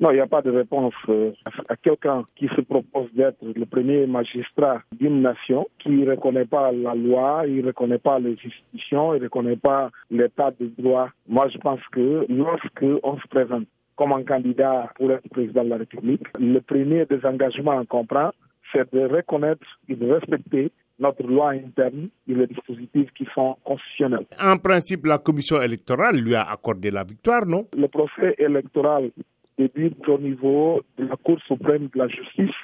Non, il n'y a pas de réponse euh, à quelqu'un qui se propose d'être le premier magistrat d'une nation, qui ne reconnaît pas la loi, il ne reconnaît pas les institutions, il ne reconnaît pas l'état de droit. Moi, je pense que lorsque on se présente comme un candidat pour être président de la République, le premier des engagements qu'on prend, c'est de reconnaître et de respecter notre loi interne et les dispositifs qui sont constitutionnels. En principe, la commission électorale lui a accordé la victoire, non? Le procès électoral débute au niveau de la Cour suprême de la justice,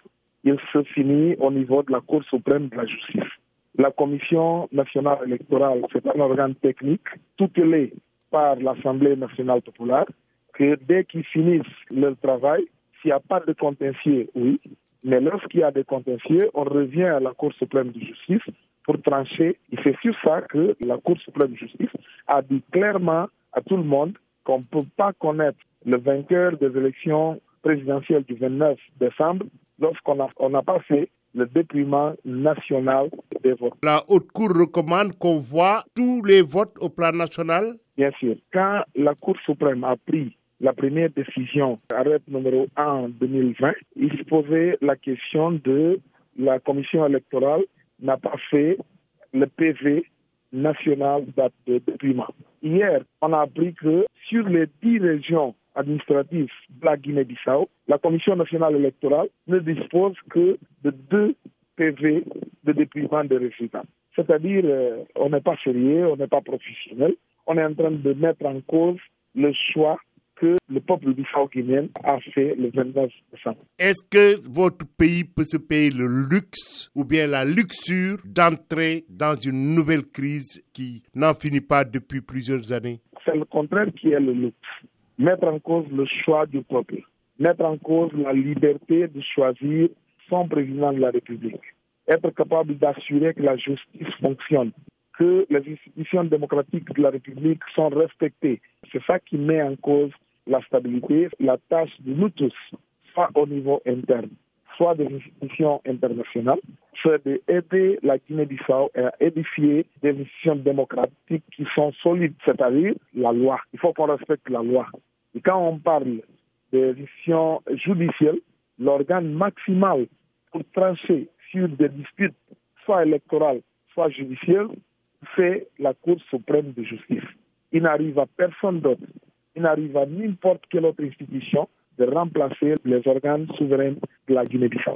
il se finit au niveau de la Cour suprême de la justice. La Commission nationale électorale, c'est un organe technique tutelé par l'Assemblée nationale populaire, que dès qu'ils finissent leur travail, s'il n'y a pas de contentieux, oui, mais lorsqu'il y a des contentieux, on revient à la Cour suprême de justice pour trancher. Et c'est sur ça que la Cour suprême de justice a dit clairement à tout le monde qu'on ne peut pas connaître le vainqueur des élections présidentielles du 29 décembre lorsqu'on n'a on a pas fait le dépouillement national des votes. La Haute Cour recommande qu'on voit tous les votes au plan national? Bien sûr. Quand la Cour suprême a pris la première décision, arrêt numéro 1 2020, il se posait la question de la commission électorale n'a pas fait le PV national de dépouillement. Hier, on a appris que sur les dix régions administratives de la Guinée-Bissau, la Commission nationale électorale ne dispose que de deux PV de dépouillement des résultats. C'est-à-dire, euh, on n'est pas sérieux, on n'est pas professionnel, on est en train de mettre en cause le choix que le peuple bissau-guinéen a fait le 29 décembre. Est-ce que votre pays peut se payer le luxe ou bien la luxure d'entrer dans une nouvelle crise qui n'en finit pas depuis plusieurs années? C'est le contraire qui est le luxe. Mettre en cause le choix du peuple, mettre en cause la liberté de choisir son président de la République, être capable d'assurer que la justice fonctionne, que les institutions démocratiques de la République sont respectées. C'est ça qui met en cause la stabilité, la tâche de nous tous, soit au niveau interne, soit des institutions internationales, d'aider la Guinée-Bissau à édifier des institutions démocratiques qui sont solides, c'est-à-dire la loi. Il faut qu'on respecte la loi. Et quand on parle des institutions judiciaires, l'organe maximal pour trancher sur des disputes, soit électorales, soit judiciaires, c'est la Cour suprême de justice. Il n'arrive à personne d'autre il n'arrive à n'importe quelle autre institution de remplacer les organes souverains de la Guinée-Bissau.